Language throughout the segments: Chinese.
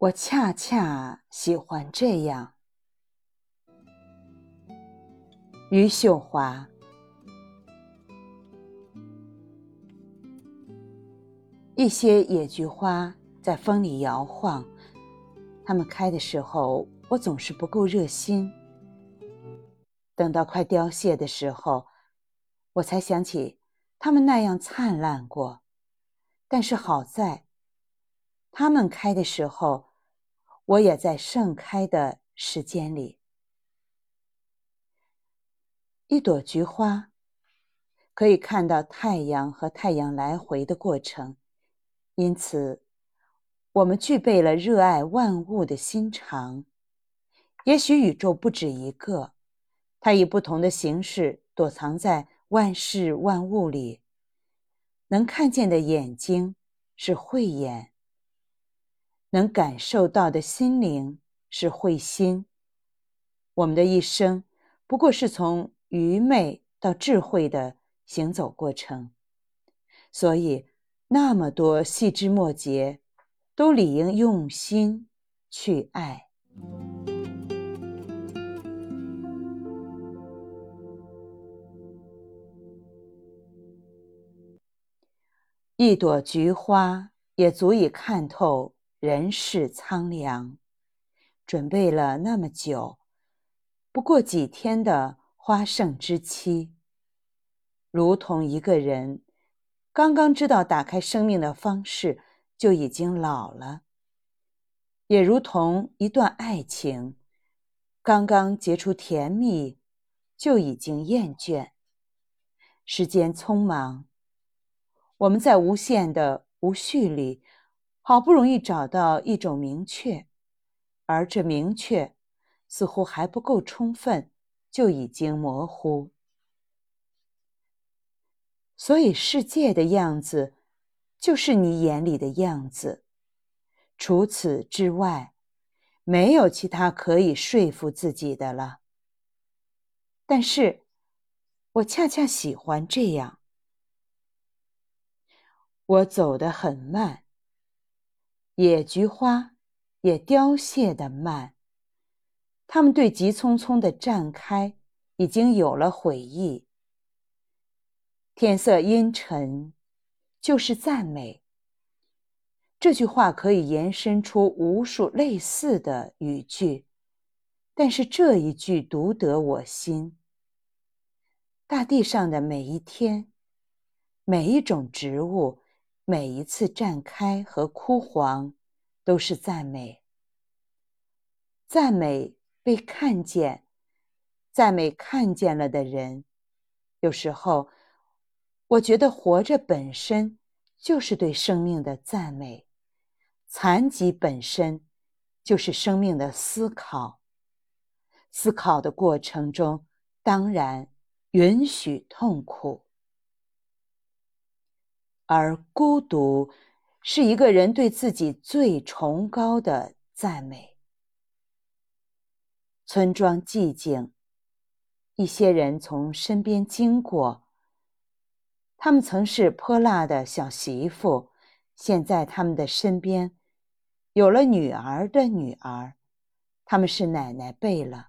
我恰恰喜欢这样。余秀华，一些野菊花在风里摇晃，它们开的时候，我总是不够热心。等到快凋谢的时候，我才想起它们那样灿烂过。但是好在，它们开的时候。我也在盛开的时间里。一朵菊花可以看到太阳和太阳来回的过程，因此我们具备了热爱万物的心肠。也许宇宙不止一个，它以不同的形式躲藏在万事万物里。能看见的眼睛是慧眼。能感受到的心灵是慧心。我们的一生不过是从愚昧到智慧的行走过程，所以那么多细枝末节，都理应用心去爱。一朵菊花也足以看透。人世苍凉，准备了那么久，不过几天的花盛之期，如同一个人刚刚知道打开生命的方式就已经老了，也如同一段爱情刚刚结出甜蜜就已经厌倦。时间匆忙，我们在无限的无序里。好不容易找到一种明确，而这明确似乎还不够充分，就已经模糊。所以世界的样子，就是你眼里的样子。除此之外，没有其他可以说服自己的了。但是，我恰恰喜欢这样。我走得很慢。野菊花也凋谢的慢，它们对急匆匆的绽开已经有了悔意。天色阴沉，就是赞美。这句话可以延伸出无数类似的语句，但是这一句独得我心。大地上的每一天，每一种植物。每一次绽开和枯黄，都是赞美。赞美被看见，赞美看见了的人。有时候，我觉得活着本身就是对生命的赞美，残疾本身就是生命的思考。思考的过程中，当然允许痛苦。而孤独，是一个人对自己最崇高的赞美。村庄寂静，一些人从身边经过。他们曾是泼辣的小媳妇，现在他们的身边有了女儿的女儿，他们是奶奶辈了。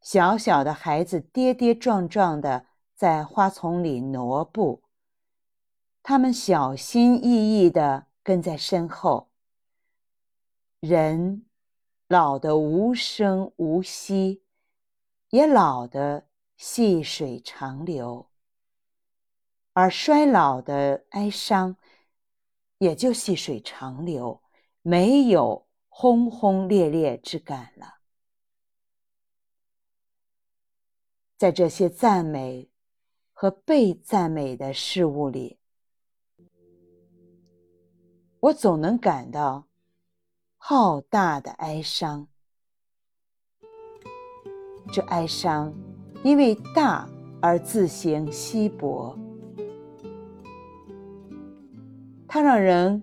小小的孩子跌跌撞撞的在花丛里挪步。他们小心翼翼地跟在身后。人老得无声无息，也老得细水长流。而衰老的哀伤，也就细水长流，没有轰轰烈烈之感了。在这些赞美和被赞美的事物里。我总能感到浩大的哀伤，这哀伤因为大而自行稀薄，它让人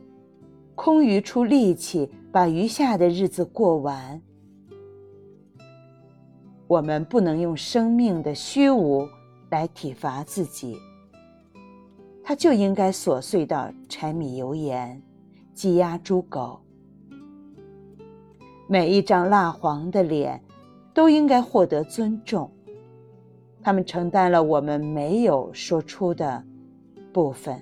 空余出力气把余下的日子过完。我们不能用生命的虚无来体罚自己，它就应该琐碎到柴米油盐。鸡鸭猪狗，每一张蜡黄的脸都应该获得尊重。他们承担了我们没有说出的部分。